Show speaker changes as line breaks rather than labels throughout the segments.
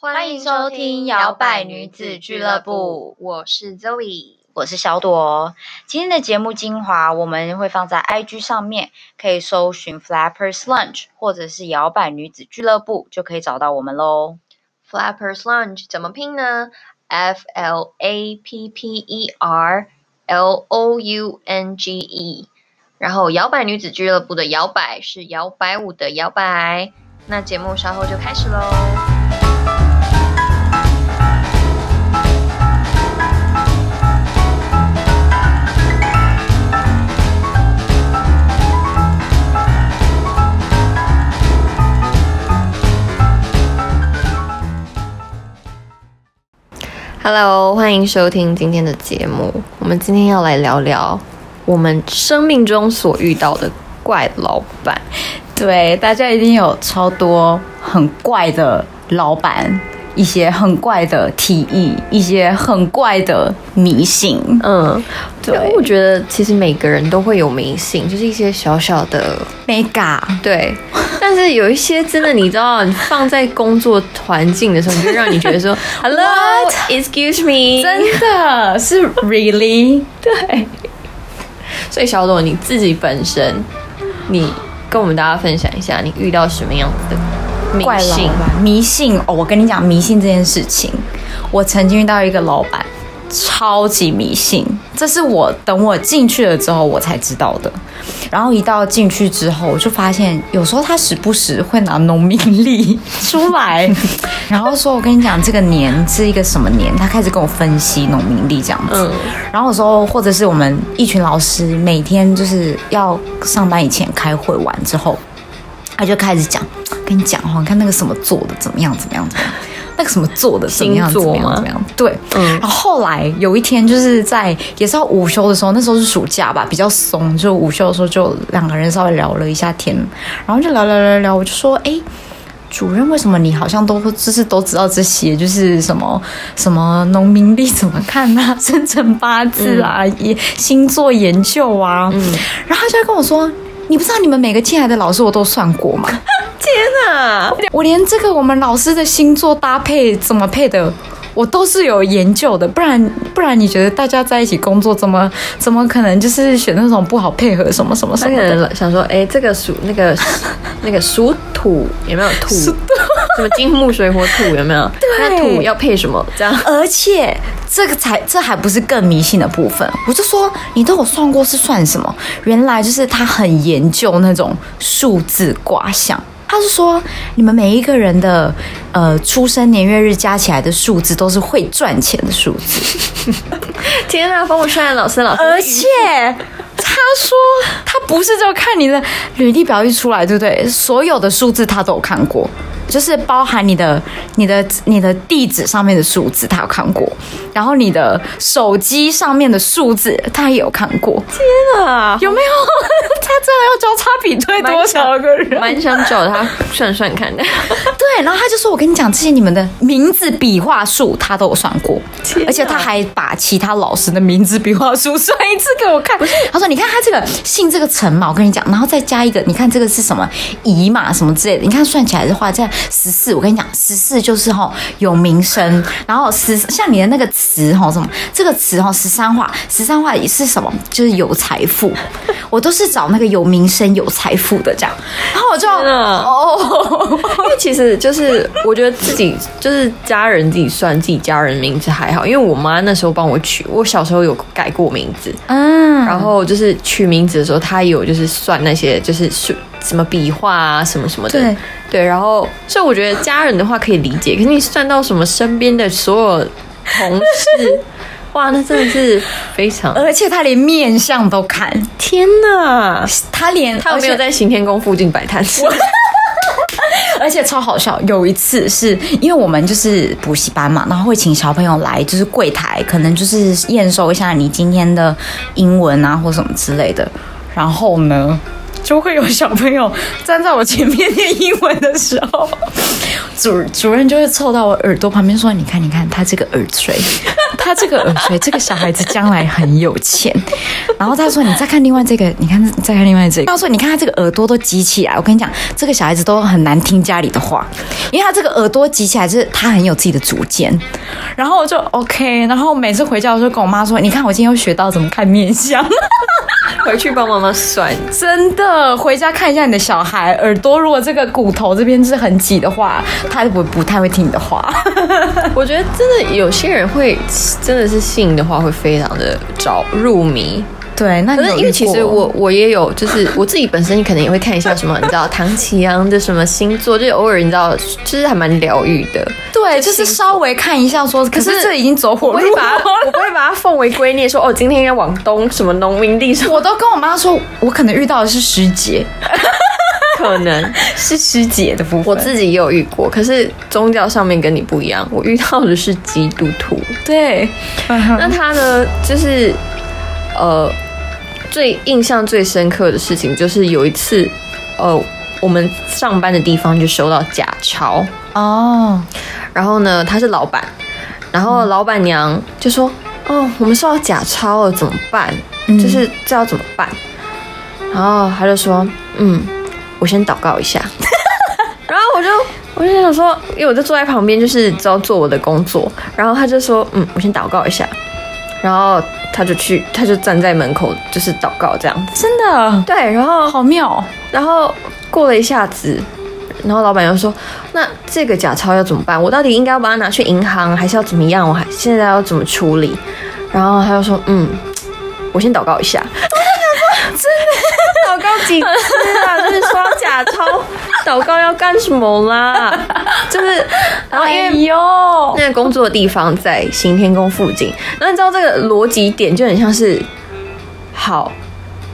欢迎收听摇摆女子俱乐部，
我是 Zoe，
我是小朵。今天的节目精华我们会放在 IG 上面，可以搜寻 Flappers Lunch 或者是摇摆女子俱乐部，就可以找到我们喽。
Flappers Lunch 怎么拼呢？F L A P P E R L O U N G E。然后摇摆女子俱乐部的摇摆是摇摆舞的摇摆。那节目稍后就开始喽。Hello，欢迎收听今天的节目。我们今天要来聊聊我们生命中所遇到的怪老板。
对，大家一定有超多很怪的老板。一些很怪的提议，一些很怪的迷信。
嗯，对，我觉得其实每个人都会有迷信，就是一些小小的
mega。
对，但是有一些真的，你知道，你放在工作环境的时候，你就让你觉得说，Hello，Excuse me，
真的是 Really？
对。所以小朵你自己本身，你跟我们大家分享一下，你遇到什么样子的？
怪老板迷信哦！我跟你讲迷信这件事情，我曾经遇到一个老板，超级迷信。这是我等我进去了之后我才知道的。然后一到进去之后，我就发现有时候他时不时会拿农民历 出来，然后说：“我跟你讲，这个年是一个什么年？”他开始跟我分析农民历这样子。然后有时候或者是我们一群老师每天就是要上班以前开会完之后。他就开始讲，跟你讲哈，你看那个什么做的怎么样怎么样怎么样，那个什么做的怎么样怎么样怎么样，对，嗯。然后后来有一天，就是在也是要午休的时候，那时候是暑假吧，比较松，就午休的时候就两个人稍微聊了一下天，然后就聊聊聊聊，我就说，哎，主任，为什么你好像都就是都知道这些，就是什么什么农民历怎么看啊，生辰八字啊，也星座研究啊，嗯。然后他就跟我说。你不知道你们每个进来的老师我都算过吗？
天哪！
我连这个我们老师的星座搭配怎么配的，我都是有研究的。不然不然，你觉得大家在一起工作怎么怎么可能就是选那种不好配合什么什么什么
的？想说，哎，这个属那个那个属土有没有土？什么金木水火土有没有？那土要配什么？这样，
而且这个才这还不是更迷信的部分。我就说你都有算过是算什么？原来就是他很研究那种数字卦象。他是说你们每一个人的呃出生年月日加起来的数字都是会赚钱的数字。
天啊，帮我算老师老师，
而且他说他不是就看你的履历表一出来，对不对？所有的数字他都有看过。就是包含你的、你的、你的地址上面的数字，他有看过；然后你的手机上面的数字，他也有看过。
天啊，
有没有？他真的要交叉比对多少个人？
蛮想找他算算看的。
对，然后他就说：“我跟你讲，这些你们的名字笔画数，他都有算过，而且他还把其他老师的名字笔画数算一次给我看。他说：你看他这个姓这个陈嘛，我跟你讲，然后再加一个，你看这个是什么乙嘛什么之类的，你看算起来的话，这样。”十四，我跟你讲，十四就是吼有名声，然后十像你的那个词吼什么，这个词哈十三画，十三画也是什么，就是有财富，我都是找那个有名声、有财富的这样，然后我就
哦，因为其实就是我觉得自己就是家人自己算自己家人名字还好，因为我妈那时候帮我取，我小时候有改过名字，嗯，然后就是取名字的时候，她有就是算那些就是是。什么笔画啊，什么什么的，对对，然后所以我觉得家人的话可以理解，可是你算到什么身边的所有同事，哇，那真的是非常，
而且他连面相都看，
天哪，
他连
他有没有在行天宫附近摆摊？
而且超好笑，有一次是因为我们就是补习班嘛，然后会请小朋友来，就是柜台，可能就是验收一下你今天的英文啊或什么之类的，然后呢？就会有小朋友站在我前面念英文的时候，主主任就会凑到我耳朵旁边说：“你看，你看他这个耳垂，他这个耳垂，这个小孩子将来很有钱。然后他说，你再看另外这个，你看再看另外这个。他说，你看他这个耳朵都挤起来，我跟你讲，这个小孩子都很难听家里的话，因为他这个耳朵挤起来，就是他很有自己的主见。然后我就 OK，然后每次回家我就跟我妈说，你看我今天又学到怎么看面相。
回去帮妈妈算，
真的回家看一下你的小孩耳朵，如果这个骨头这边是很挤的话，他不不太会听你的话。
我觉得真的有些人会真的是信的话，会非常的着入迷。
对，那
可是因为其实我我也有，就是我自己本身可能也会看一下什么，你知道唐启阳的什么星座，就偶尔你知道，就是还蛮疗愈的。
对，就是稍微看一下说，可是这已经走火入魔了，
我不会把它奉为圭臬，说哦，今天应该往东什么农民地上。
我都跟我妈说，我可能遇到的是师姐，
可能
是师姐的部分。
我自己也有遇过，可是宗教上面跟你不一样，我遇到的是基督徒。
对，
那他呢，就是呃。最印象最深刻的事情就是有一次，呃，我们上班的地方就收到假钞哦，然后呢，他是老板，然后老板娘就说：“哦，我们收到假钞了，怎么办？就是这要怎么办？”然后他就说：“嗯，我先祷告一下。”然后我就我就想说，因为我就坐在旁边，就是只要做我的工作。然后他就说：“嗯，我先祷告一下。”然后。他就去，他就站在门口，就是祷告这样
子。真的？
对，然后
好妙。
然后过了一下子，然后老板又说：“那这个假钞要怎么办？我到底应该要把它拿去银行，还是要怎么样？我还现在要怎么处理？”然后他就说：“嗯，我先祷告一下。”几次 啊？就是刷假钞，祷告要干什么啦？就是，然后因为哟，那个工作的地方在行天宫附近，那你知道这个逻辑点就很像是，好，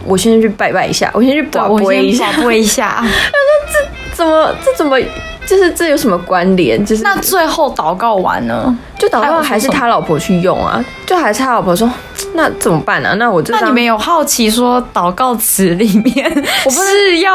我先去拜拜一下，我先去保
播
一
下，播一下。
他说这怎么这怎么？就是这有什么关联？就是
那最后祷告完呢？
就祷告还是他老婆去用啊？就还是他老婆说，那怎么办呢？那我
那你们有好奇说祷告词里面，我不是要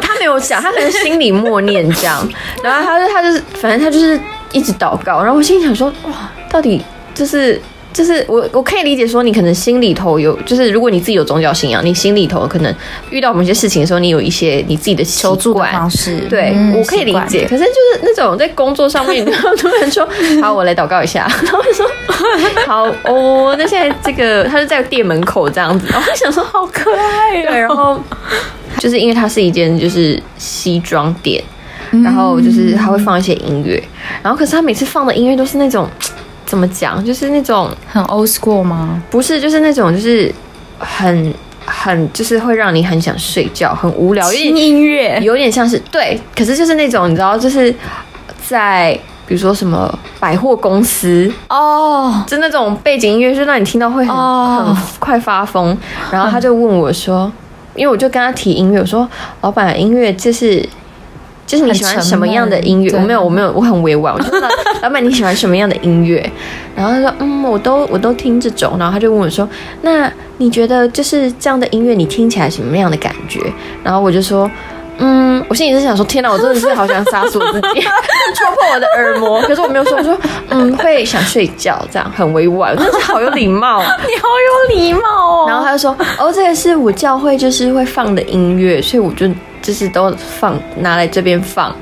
他没有讲，他可能心里默念这样，然后他就他就是反正他就是一直祷告，然后我心里想说，哇，到底就是。就是我我可以理解说，你可能心里头有，就是如果你自己有宗教信仰，你心里头可能遇到某些事情的时候，你有一些你自己的
求助方式。
对，我可以理解。可是就是那种在工作上面，然后突然说：“好，我来祷告一下。”然后说：“好哦。”那现在这个他是在店门口这样子，然后想说好可爱。对，然后就是因为它是一间就是西装店，然后就是他会放一些音乐，然后可是他每次放的音乐都是那种。怎么讲？就是那种
很 old school 吗？
不是，就是那种就是很很就是会让你很想睡觉、很无聊。
音乐
有点像是对，可是就是那种你知道，就是在比如说什么百货公司哦，就那种背景音乐，就让你听到会很很快发疯。然后他就问我说，因为我就跟他提音乐，我说老板，音乐这是。就是你喜欢什么样的音乐？我没有，我没有，我很委婉。我说 老板，你喜欢什么样的音乐？然后他说，嗯，我都我都听这种。然后他就问我说，那你觉得就是这样的音乐，你听起来什么样的感觉？然后我就说，嗯，我心里是想说，天哪，我真的是好想杀死我自己，戳破我的耳膜。可是我没有说，我说，嗯，会想睡觉，这样很委婉，真是好有礼貌。你
好有礼貌哦。
然后他就说，哦，这个是我教会就是会放的音乐，所以我就。就是都放拿来这边放，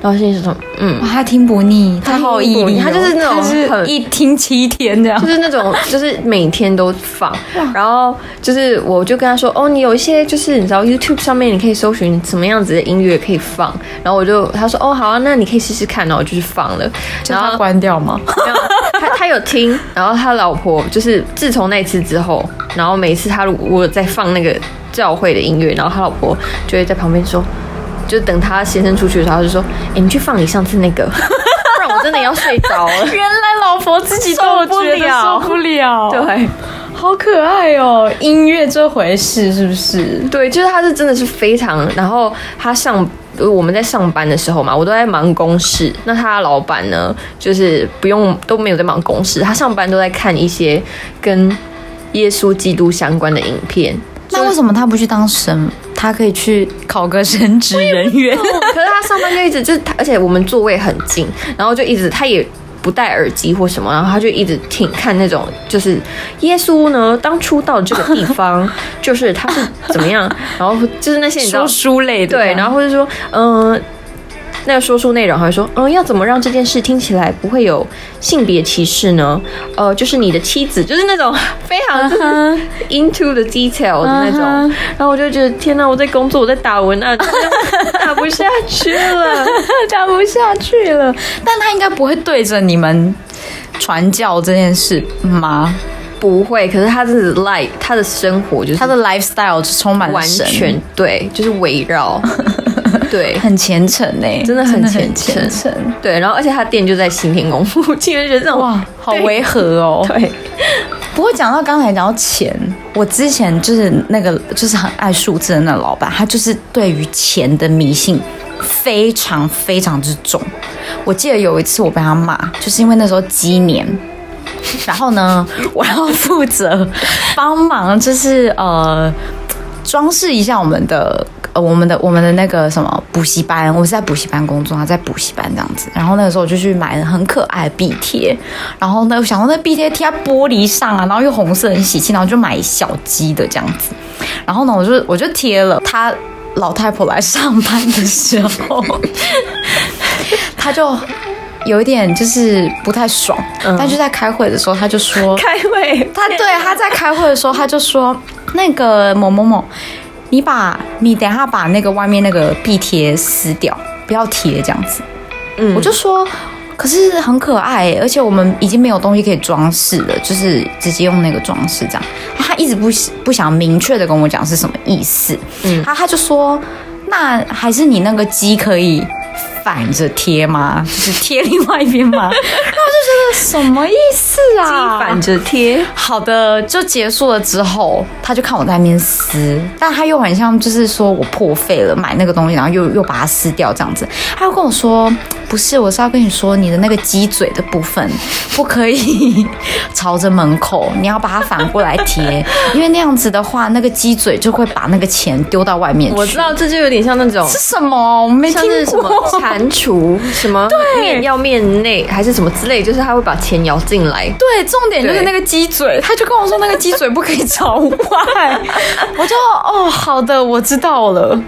然后心里说，嗯，
他听不腻，他好毅力，
他就是那种
一听七天这样，
就是那种就是每天都放。然后就是我就跟他说，哦，你有一些就是你知道 YouTube 上面你可以搜寻什么样子的音乐可以放。然后我就他说，哦，好啊，那你可以试试看。然后我就去放了，
然后关掉吗？
没有，他他有听。然后他老婆就是自从那次之后，然后每次他如果在放那个。教会的音乐，然后他老婆就会在旁边说，就等他先生出去的时候，他就说：“哎，你去放你上次那个，不然我真的要睡着了。”
原来老婆自己受不了，受不了，
对，
好可爱哦，音乐这回事是不是？
对，就是他是真的是非常，然后他上我们在上班的时候嘛，我都在忙公事，那他老板呢，就是不用都没有在忙公事，他上班都在看一些跟耶稣基督相关的影片。
那为什么他不去当神？他可以去考个神职人员。可
是他上班就一直就是他，而且我们座位很近，然后就一直他也不戴耳机或什么，然后他就一直听看那种，就是耶稣呢当初到这个地方，就是他是怎么样，然后就是那些你知道
书类的，
对，然后或者说嗯。那个说书内容还会说，嗯，要怎么让这件事听起来不会有性别歧视呢？呃，就是你的妻子，就是那种非常 into the detail 的那种。然后我就觉得，天哪，我在工作，我在打文案，打不下去了，
打不下去了。但他应该不会对着你们传教这件事吗？
不会。可是他的 life，他的生活就是
他的 lifestyle 就充满
完全对，就是围绕。对，
很虔诚呢，
真的很虔诚。对，然后而且他店就在新天宫附近，就觉得这种哇，
好违和哦。
对，
不过讲到刚才讲到钱，我之前就是那个就是很爱数字的那老板，他就是对于钱的迷信非常非常之重。我记得有一次我被他骂，就是因为那时候鸡年，然后呢，我要负责帮忙，就是呃装饰一下我们的。呃，我们的我们的那个什么补习班，我是在补习班工作，他在补习班这样子。然后那个时候我就去买了很可爱的壁贴，然后呢，我想到那壁贴贴在玻璃上啊，然后又红色很喜气，然后就买小鸡的这样子。然后呢，我就我就贴了。他老太婆来上班的时候，他就有一点就是不太爽，但就在开会的时候，他就说
开会，
他对他在开会的时候，他就说那个某某某。你把你等下把那个外面那个壁贴撕掉，不要贴这样子。嗯，我就说，可是很可爱，而且我们已经没有东西可以装饰了，就是直接用那个装饰这样。他一直不不想明确的跟我讲是什么意思。嗯，他他就说，那还是你那个鸡可以。反着贴吗？就是贴另外一边吗？然后我就觉得什么意思啊？
反着贴。
好的，就结束了之后，他就看我在那边撕，但他又很像就是说我破费了买那个东西，然后又又把它撕掉这样子。他又跟我说，不是，我是要跟你说你的那个鸡嘴的部分不可以朝着门口，你要把它反过来贴，因为那样子的话，那个鸡嘴就会把那个钱丢到外面去。
我知道，这就有点像那种
是什么？我没听过。
蟾蜍什么面要面内还是什么之类，就是他会把钱摇进来。
对，重点就是那个鸡嘴，他就跟我说那个鸡嘴不可以朝外。我就哦，好的，我知道了。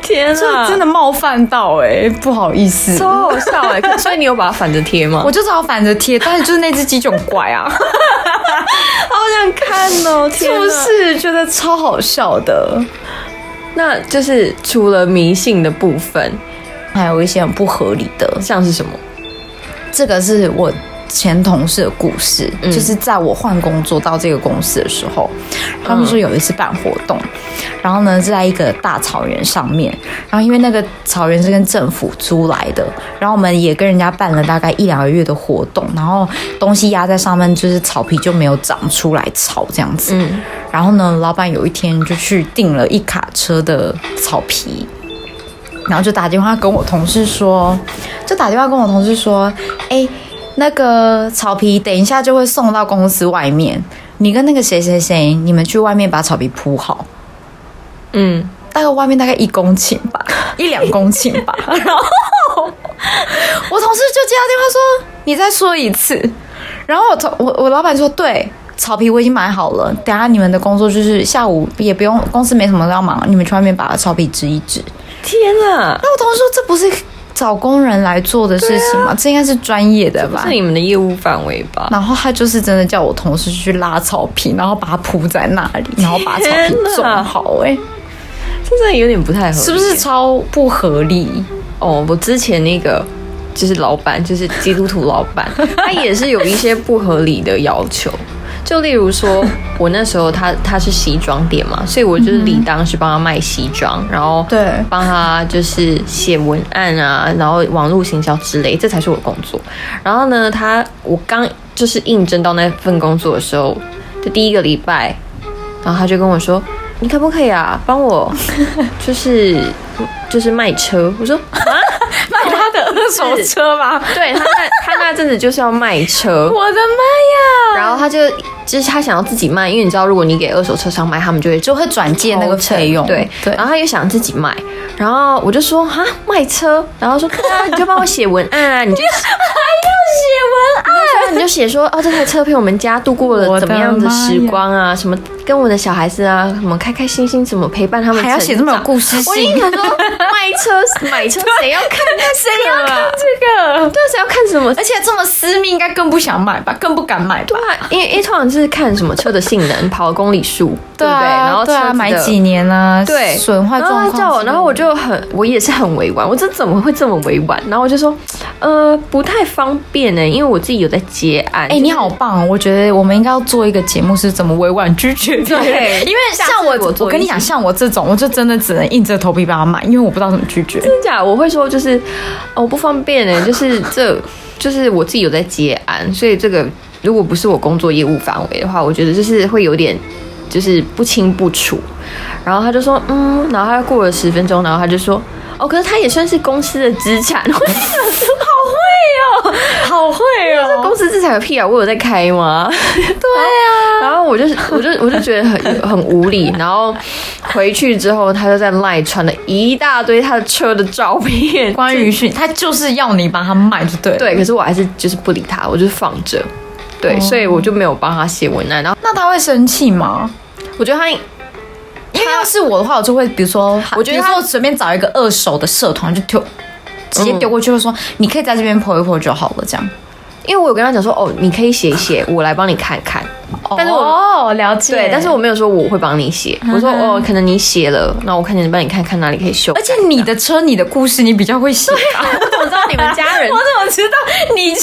天啊，
真的冒犯到哎，不好意思，
超好笑哎。所以你有把它反着贴吗？
我就只好反着贴，但是就是那只鸡就很怪啊，
好想看哦，
是不是觉得超好笑的？
那就是除了迷信的部分。
还有一些很不合理的，
像是什么？
这个是我前同事的故事，就是在我换工作到这个公司的时候，他们说有一次办活动，然后呢是在一个大草原上面，然后因为那个草原是跟政府租来的，然后我们也跟人家办了大概一两个月的活动，然后东西压在上面，就是草皮就没有长出来草这样子。嗯，然后呢，老板有一天就去订了一卡车的草皮。然后就打电话跟我同事说，就打电话跟我同事说，哎，那个草皮等一下就会送到公司外面，你跟那个谁谁谁，你们去外面把草皮铺好。嗯，大概外面大概一公顷吧，一两公顷吧。然后我同事就接到电话说，你再说一次。然后我同我我老板说，对，草皮我已经买好了，等下你们的工作就是下午也不用，公司没什么要忙，你们去外面把草皮植一支。
天啊！
那我同事说，这不是找工人来做的事情吗？这应该是专业的吧？
是你们的业务范围吧？
然后他就是真的叫我同事去拉草坪，然后把它铺在那里，然后把草坪种好。哎，
真的有点不太合理，
是不是超不合理？
哦，我之前那个就是老板，就是基督徒老板，他也是有一些不合理的要求。就例如说，我那时候他他是西装店嘛，所以我就是理当是帮他卖西装，然后
对
帮他就是写文案啊，然后网络行销之类，这才是我的工作。然后呢，他我刚就是应征到那份工作的时候的第一个礼拜，然后他就跟我说：“你可不可以啊，帮我 就是就是卖车？”我说：“啊。”
卖他的二手车吗？
对他那他那阵子就是要卖车，
我的妈
呀！然后他就就是他想要自己卖，因为你知道，如果你给二手车商卖，他们就会
就会转借那个费用。
对对。然后他又想自己卖，然后我就说哈卖车，然后说对啊，你就帮我写文案啊，你就
还要写文案，你就
写说哦，这台车陪我们家度过了怎么样的时光啊？什么跟我的小孩子啊，什么开开心心，怎么陪伴他们？
还要写这么有故事性？
我说，卖车买车，谁要看？
谁要看这个？
对，谁要看什么？
而且这么私密，应该更不想买吧？更不敢买。
对啊，因为因为通常是看什么车的性能、跑公里数，对不对？然后车
买几年啊？
对，
损坏状况。
然后我就很，我也是很委婉，我这怎么会这么委婉？然后我就说，呃，不太方便呢，因为我自己有在接案。
哎，你好棒！我觉得我们应该要做一个节目，是怎么委婉拒绝。
对，
因为像我，我跟你讲，像我这种，我就真的只能硬着头皮帮他买，因为我不知道怎么拒绝。
真假？我会说，就是哦不方便呢，就是这，就是我自己有在接案，所以这个如果不是我工作业务范围的话，我觉得就是会有点就是不清不楚。然后他就说，嗯，然后他过了十分钟，然后他就说，哦，可是他也算是公司的资产。我想说，
好会哦，好会哦，
公司资产有屁啊！我有在开吗？
对啊。
然后我就，我就，我就觉得很很无理。然后回去之后，他就在赖传了一大堆他的车的照片，
关于讯，他就是要你帮他卖，就对。
对，可是我还是就是不理他，我就放着。对，所以我就没有帮他写文案。然后，
那他会生气吗？
我觉得他。
因为要是我的话，我就会比如说，我觉得说随便找一个二手的社团就丢，直接丢过去，就说你可以在这边泼一泼就好了，这样。
因为我有跟他讲说，哦，你可以写一写，我来帮你看看。但是
我哦了解，
对，但是我没有说我会帮你写。我说哦，可能你写了，那我看你帮你看看哪里可以修。
而且你的车，你的故事，你比较会写。
啊。我怎么知道你们家人？
我怎么知道你？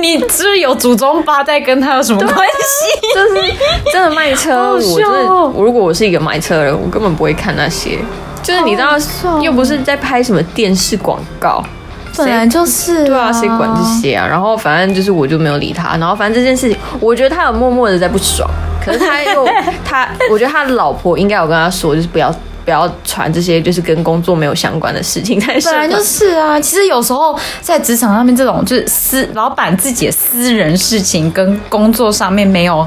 你是有祖宗八代跟他有什么关系？
就是真的卖车，我真的，我如果我是一个买车人，我根本不会看那些。就是你知道，又不是在拍什么电视广告。
本来就是
对啊，谁管这些啊？然后反正就是我就没有理他。然后反正这件事情，我觉得他有默默的在不爽。可是他又 他，我觉得他的老婆应该有跟他说，就是不要不要传这些就是跟工作没有相关的事情。
本来就是啊，其实有时候在职场上面，这种就是私老板自己的私人事情跟工作上面没有。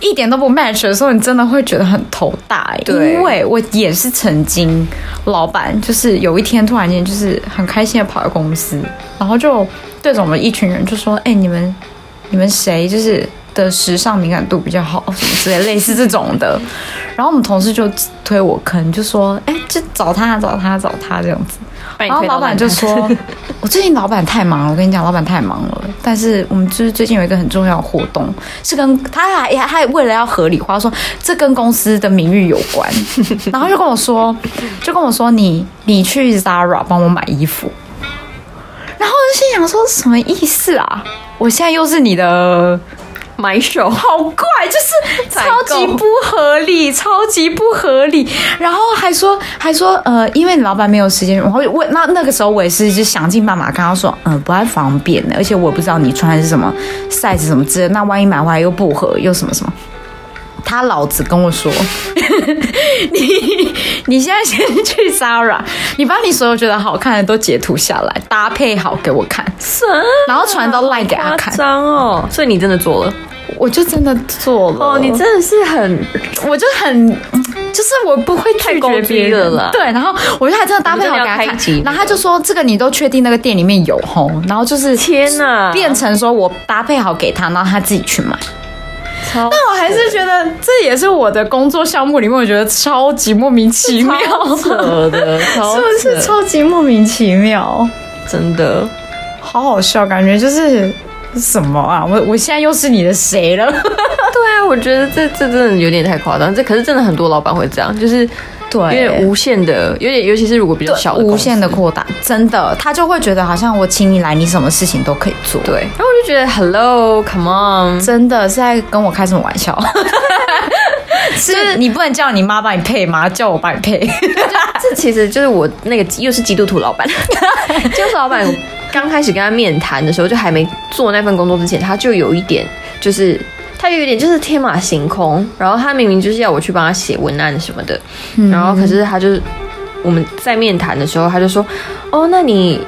一点都不 match 的时候，你真的会觉得很头大哎。对，因为我也是曾经，老板就是有一天突然间就是很开心的跑到公司，然后就对着我们一群人就说：“哎，你们你们谁就是的时尚敏感度比较好什么 之类类似这种的。”然后我们同事就推我坑，就说：“哎，就找他找他找他这样子。”然后老板就说：“ 我最近老板太忙了，我跟你讲，老板太忙了。但是我们就是最近有一个很重要的活动，是跟他还还为了要合理化，说这跟公司的名誉有关。然后就跟我说，就跟我说，你你去 Zara 帮我买衣服。然后我就心想说，什么意思啊？我现在又是你的。”
买手
好怪，就是超级不合理，超级不合理。然后还说还说，呃，因为你老板没有时间，然后问那那个时候我也是就想尽办法跟他说，嗯，不太方便的，而且我也不知道你穿的是什么 size 什么之类，那万一买回来又不合又什么什么。他老子跟我说，你你现在先去 Zara，你把你所有觉得好看的都截图下来，搭配好给我看，然后传到 Line 给他看。
张哦，所以你真的做了。
我就真的做了。哦，
你真的是很，
我就很，就是我不会拒绝别人了。对，然后我就还真的搭配好给他看，然后他就说这个你都确定那个店里面有吼，然后就是
天哪，
变成说我搭配好给他，然后他自己去买。但我还是觉得这也是我的工作项目里面，我觉得超级莫名其妙，
的，是
不是超级莫名其妙？
真的，
好好笑，感觉就是。什么啊！我我现在又是你的谁了？
对啊，我觉得这这真的有点太夸张。这可是真的很多老板会这样，就是
对，
因为无限的，有点尤其是如果比较小的
无限的扩大，真的他就会觉得好像我请你来，你什么事情都可以做。
对，然后我就觉得 Hello，Come on，
真的是在跟我开什么玩笑？是你不能叫你妈帮你配吗？叫我帮你配？
这其实就是我那个又是基督徒老板，就是老板。刚开始跟他面谈的时候，就还没做那份工作之前，他就有一点，就是他有一点就是天马行空。然后他明明就是要我去帮他写文案什么的，然后可是他就是我们在面谈的时候，他就说：“哦，那你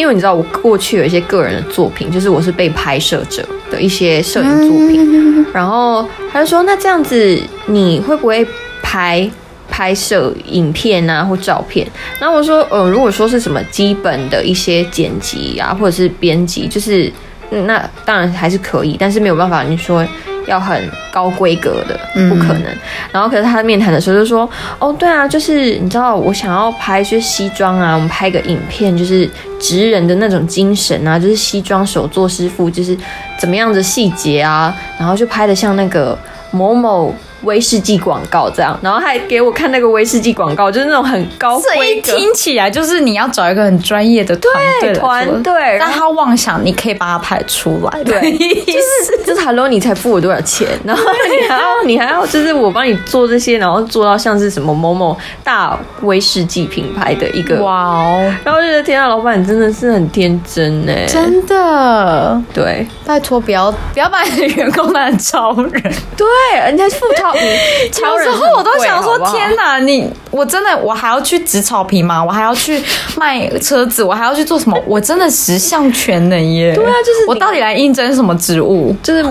因为你知道我过去有一些个人的作品，就是我是被拍摄者的一些摄影作品，然后他就说：那这样子你会不会拍？”拍摄影片啊，或照片，然后我说，呃，如果说是什么基本的一些剪辑啊，或者是编辑，就是那当然还是可以，但是没有办法，你说要很高规格的，不可能。然后可是他面谈的时候就说，哦，对啊，就是你知道我想要拍一些西装啊，我们拍个影片，就是职人的那种精神啊，就是西装手作师傅，就是怎么样的细节啊，然后就拍的像那个某某。威士忌广告这样，然后还给我看那个威士忌广告，就是那种很高规
格，听起来就是你要找一个很专业的团队
团队，
但他妄想你可以把它拍出来，
对，就是就是 Hello，你才付我多少钱，然后你还要你还要就是我帮你做这些，然后做到像是什么某某大威士忌品牌的一个哇哦，然后觉得天啊，老板真的是很天真哎，
真的，
对，
拜托不要不要把你的员工当成超人，
对，人家付他。
有时候我都想说，天哪，你我真的我还要去植草坪吗？我还要去卖车子？我还要去做什么？我真的十项全能耶！
对啊，就是
我到底来应征什么职务？
就是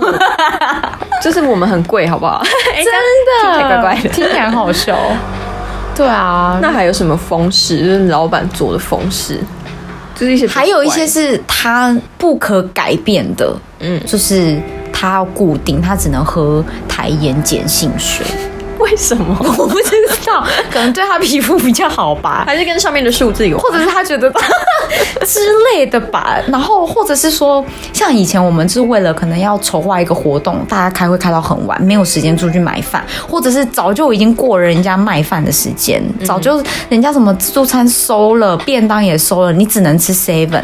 就是我们很贵，好不好？
真的，
乖乖的，
听起来好笑。对啊，
那还有什么风式？就是老板做的风式，就是一些
还有一些是他不可改变的，嗯，就是。他要固定，他只能喝台盐碱性水。
为什么？
我不知道，可能对他皮肤比较好吧，
还是跟上面的数字有，
或者是他觉得 之类的吧。然后，或者是说，像以前我们是为了可能要筹划一个活动，大家开会开到很晚，没有时间出去买饭，或者是早就已经过了人家卖饭的时间，早就人家什么自助餐收了，便当也收了，你只能吃 seven。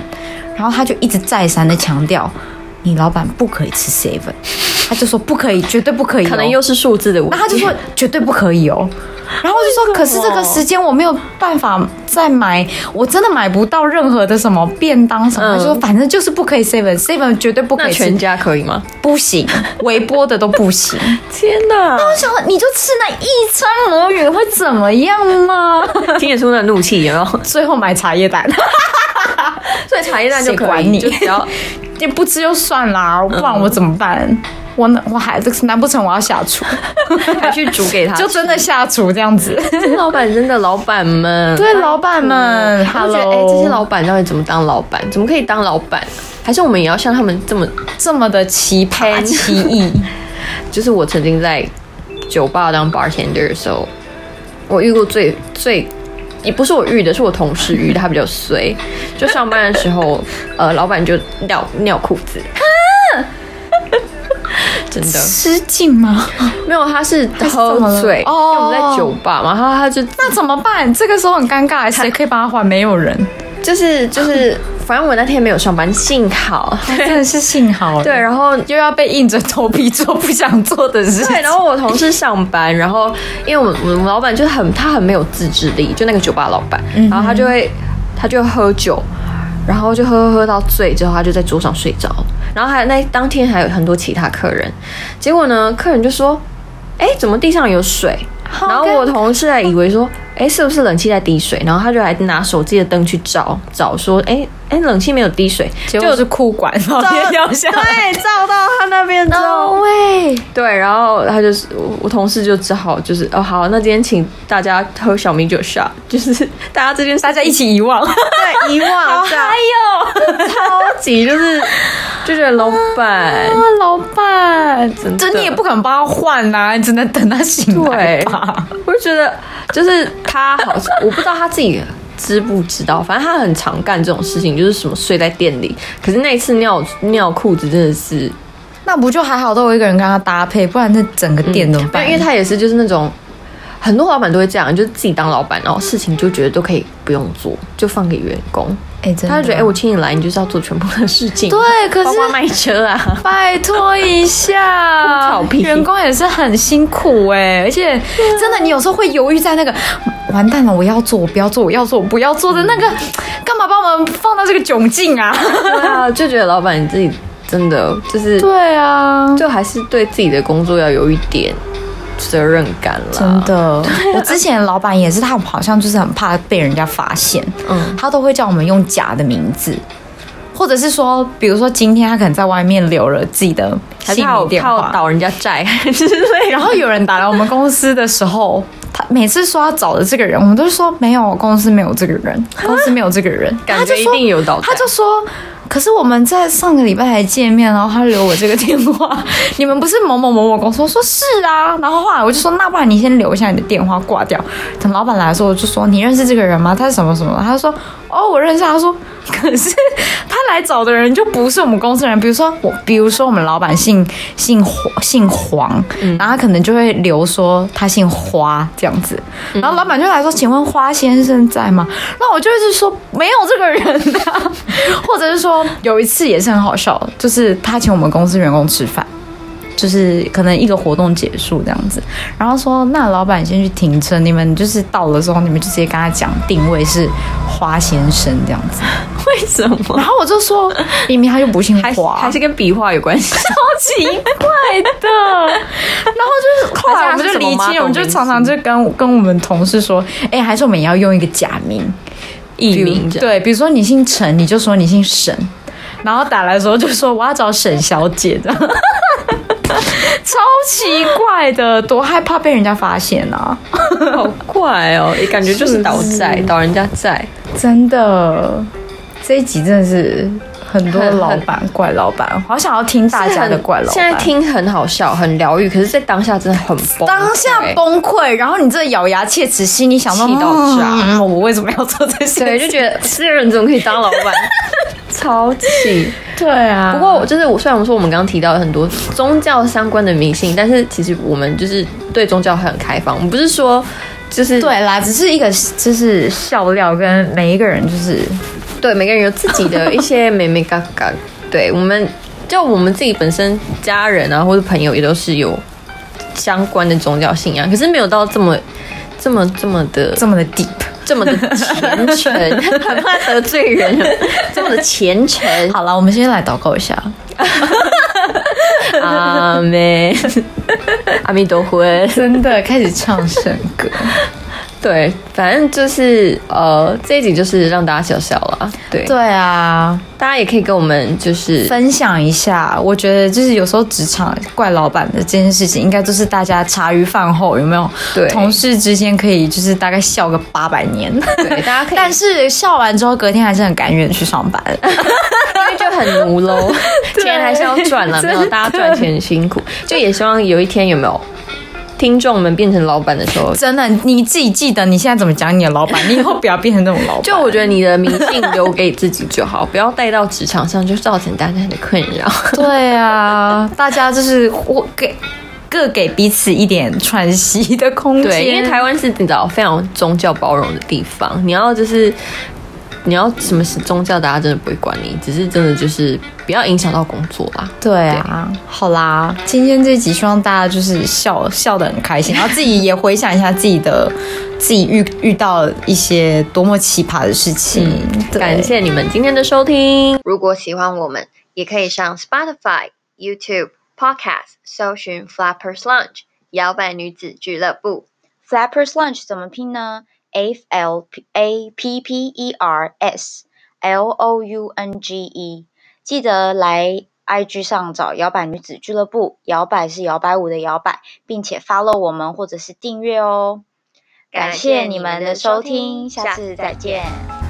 然后他就一直再三的强调。你老板不可以吃 seven，他就说不可以，绝对不可以。
可能又是数字的问题。
那他就说绝对不可以哦。然后就说，可是这个时间我没有办法再买，我真的买不到任何的什么便当什么。他说反正就是不可以 seven，seven 绝对不可以。
全家可以吗？
不行，微波的都不行。
天哪！
那我想，你就吃那一餐魔芋会怎么样吗？
听得出那怒气，然后
最后买茶叶蛋。
所以茶叶蛋就可以，就只要。
你不吃就算啦，不然我怎么办？我我还难不成我要下厨，
还去煮给他？
就真的下厨这样子？
老板真的老板们，
对老板们，Hello，
哎，这些老板到底怎么当老板？怎么可以当老板？还是我们也要像他们这么
这么的奇葩奇异？
就是我曾经在酒吧当 bartender 的时候，我遇过最最。也不是我遇的，是我同事遇的，他比较衰。就上班的时候，呃，老板就尿尿裤子，真的
失禁吗？
没有，他是喝醉，因为我们在酒吧嘛，然后他就
那怎么办？这个时候很尴尬，谁可以帮他换？没有人，
就是就是。反正我那天没有上班，幸好
真的是幸好。
对，然后
又要被硬着头皮做不想做的事。
对，然后我同事上班，然后因为我我们老板就很他很没有自制力，就那个酒吧老板，然后他就会他就喝酒，然后就喝喝到醉之后，他就在桌上睡着。然后还有那当天还有很多其他客人，结果呢，客人就说：“哎，怎么地上有水？”然后我同事还以为说。哎，是不是冷气在滴水？然后他就还拿手机的灯去照，找说，哎哎，冷气没有滴水，
结果是裤管照
掉下，对，照到他那边
照。喂，
对，然后他就是我同事就只好就是哦好，那今天请大家喝小米酒下，就是大家这边
大家一起遗忘，
对，遗忘，
好嗨哟，
超级就是就觉得老板啊，
老板，这你也不可能帮他换呐，你只能等他醒来吧？
我就觉得就是。他好像我不知道他自己知不知道，反正他很常干这种事情，就是什么睡在店里。可是那一次尿尿裤子真的是，
那不就还好，都有一个人跟他搭配，不然那整个店怎么办？
因为他也是就是那种。很多老板都会这样，就是自己当老板，然后事情就觉得都可以不用做，就放给员工。
哎，
他就觉得，哎，我请你来，你就是要做全部的事情。
对，可是
包括卖车啊，
拜托一下，员工也是很辛苦哎，而且真的，你有时候会犹豫在那个完蛋了，我要做，我不要做，我要做，我不要做的那个，干嘛把我们放到这个窘境啊？
对啊，就觉得老板你自己真的就是
对啊，
就还是对自己的工作要有一点。责任感了，
真的。我之前老板也是，他好像就是很怕被人家发现，嗯，他都会叫我们用假的名字，或者是说，比如说今天他可能在外面留了自己的姓名电话，
倒人家债之
类。然后有人打来我们公司的时候，他每次说要找的这个人，我们都说没有，公司没有这个人，公司没有这个人，
感觉一定有倒。
他就说。可是我们在上个礼拜还见面，然后他留我这个电话，你们不是某某某某公司？我说是啊，然后后来我就说，那不然你先留一下你的电话，挂掉。等老板来的时候，我就说你认识这个人吗？他是什么什么？他说哦，我认识。他说，可是 他来找的人就不是我们公司人。比如说我，比如说我们老板姓姓姓黄，然后他可能就会留说他姓花这样子。然后老板就来说，请问花先生在吗？那我就一直说没有这个人啊，或者是说有一次也是很好笑，就是他请我们公司员工吃饭。就是可能一个活动结束这样子，然后说那老板先去停车，你们就是到了之后，你们就直接跟他讲定位是花先生这样子。
为什么？
然后我就说明明他就不姓花，
还是跟笔画有关系，超
奇怪的。然后就是后来我们就离奇，我们就常常就跟跟我们同事说，哎，还是我们也要用一个假名
艺名，
对，比如说你姓陈，你就说你姓沈，然后打来的时候就说我要找沈小姐这样。超奇怪的，多害怕被人家发现啊！
好怪哦，也感觉就是倒债，倒人家债，
真的。这一集真的是很多老板怪老板，好想要听大家的怪老板。
现在听很好笑，很疗愈，可是，在当下真的很崩，
当下崩溃。然后你这咬牙切齿，心里想到
气到炸，
我为什么要做这些？
对，就觉得这些人怎么可以当老板？超气，
对啊。
不过就是我虽然我们说我们刚刚提到了很多宗教相关的迷信，但是其实我们就是对宗教很开放。我们不是说就是
对啦，只是一个就是笑料，跟每一个人就是
对每个人有自己的一些美美嘎嘎。对，我们就我们自己本身家人啊或者朋友也都是有相关的宗教信仰，可是没有到这么这么这么的
这么的 deep。
这么的虔诚，很怕得罪人。这么的虔诚，
好了，我们先来祷告一下。
阿妹，阿弥陀佛，
真的开始唱圣歌。
对，反正就是呃，这一集就是让大家笑笑了。对，
对啊，
大家也可以跟我们就是
分享一下。我觉得就是有时候职场怪老板的这件事情，应该都是大家茶余饭后有没有？
对，
同事之间可以就是大概笑个八百年。
对，大家可以。
但是笑完之后，隔天还是很甘愿去上班，因
为就很奴喽，钱还是要赚了，没有？大家赚钱很辛苦，就也希望有一天有没有？听众们变成老板的时候，
真的你自己记得你现在怎么讲你的老板，你以后不要变成那种老板。
就我觉得你的迷信留给自己就好，不要带到职场上，就造成大家的困扰。
对啊，大家就是我给各给彼此一点喘息的空间。
对，因为台湾是你知道非常宗教包容的地方，你要就是。你要什么是宗教，大家真的不会管你，只是真的就是不要影响到工作啦。
对啊，好啦，今天这集希望大家就是笑笑得很开心，然后自己也回想一下自己的自己遇遇到一些多么奇葩的事情。
感谢你们今天的收听，如果喜欢我们，也可以上 Spotify、YouTube、Podcast 搜寻 Flappers Lunch 摇摆女子俱乐部。
Flappers Lunch 怎么拼呢？F L A P P E R S L O U N G E，记得来 IG 上找摇摆女子俱乐部，摇摆是摇摆舞的摇摆，并且 follow 我们或者是订阅哦。感谢你们的收听，下次再见。